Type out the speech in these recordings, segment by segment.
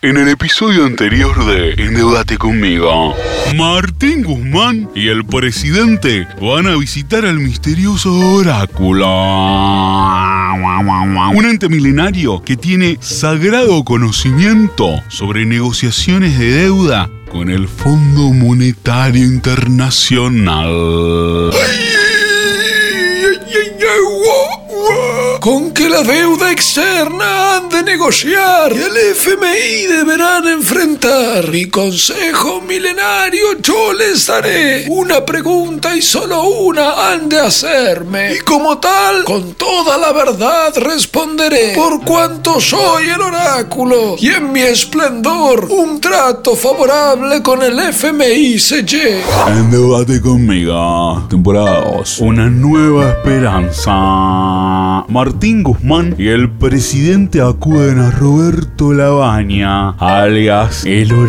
En el episodio anterior de Endeudate conmigo, Martín Guzmán y el presidente van a visitar al misterioso oráculo. Un ente milenario que tiene sagrado conocimiento sobre negociaciones de deuda con el Fondo Monetario Internacional. Con que la deuda externa han de negociar y el FMI deberán enfrentar. Mi consejo milenario yo les daré una pregunta y solo una han de hacerme. Y como tal, con toda la verdad responderé, por cuanto soy el oráculo y en mi esplendor un trato favorable con el FMI se llega. Endeudate conmigo, temporada 2. Una nueva esperanza. Martín Guzmán y el presidente acuden a Roberto Labaña, alias el oráculo.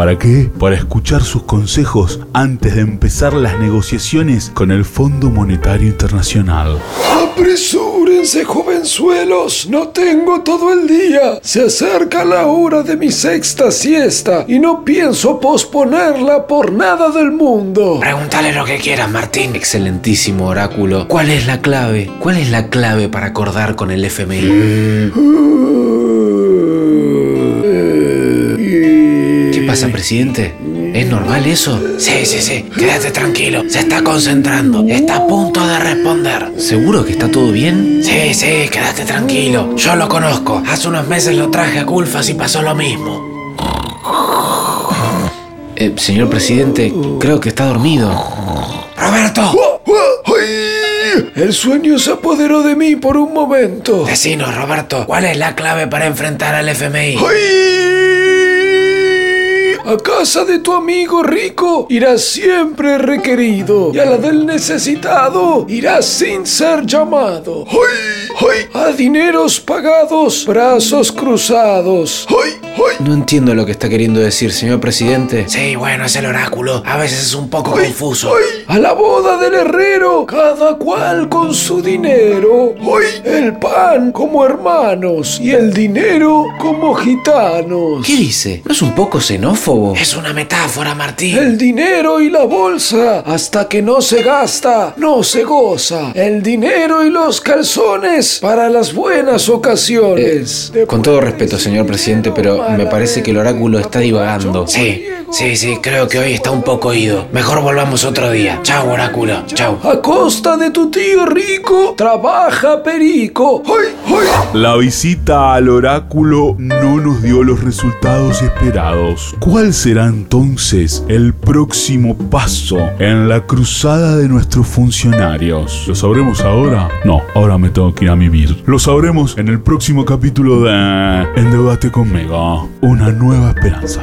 ¿Para qué? Para escuchar sus consejos antes de empezar las negociaciones con el Fondo Monetario Internacional. Apresúrense, jovenzuelos, no tengo todo el día. Se acerca la hora de mi sexta siesta y no pienso posponerla por nada del mundo. Pregúntale lo que quieras, Martín. Excelentísimo oráculo. ¿Cuál es la clave? ¿Cuál es la clave para acordar con el FMI? ¿Qué pasa, presidente? ¿Es normal eso? Sí, sí, sí. Quédate tranquilo. Se está concentrando. Está a punto de responder. ¿Seguro que está todo bien? Sí, sí, quédate tranquilo. Yo lo conozco. Hace unos meses lo traje a Culfas y pasó lo mismo. Eh, señor presidente, creo que está dormido. ¡Roberto! ¡Ay! El sueño se apoderó de mí por un momento. Decinos, Roberto, ¿cuál es la clave para enfrentar al FMI? ¡Ay! A casa de tu amigo rico irás siempre requerido y a la del necesitado irás sin ser llamado. ¡Ay! ¡Ay! Dineros pagados, brazos cruzados. ¡Ay! ¡Ay! No entiendo lo que está queriendo decir, señor presidente. Sí, bueno, es el oráculo. A veces es un poco confuso. ¡Ay! A la boda del herrero, cada cual con su dinero. ¡Ay! El pan como hermanos y el dinero como gitanos. ¿Qué dice? ¿No es un poco xenófobo? Es una metáfora, Martín. El dinero y la bolsa, hasta que no se gasta, no se goza. El dinero y los calzones para las buenas ocasiones. Eh, Con todo respeto, señor presidente, pero me parece que el oráculo está divagando. Sí, sí, sí, creo que hoy está un poco ido. Mejor volvamos otro día. Chao, oráculo. Chao. A costa de tu tío rico, trabaja perico. ¡Ay, ay! La visita al oráculo no nos dio los resultados esperados. ¿Cuál será entonces el próximo paso en la cruzada de nuestros funcionarios? ¿Lo sabremos ahora? No, ahora me tengo que ir a vivir. Lo sabremos en el próximo capítulo de Endeudate conmigo. Una nueva esperanza.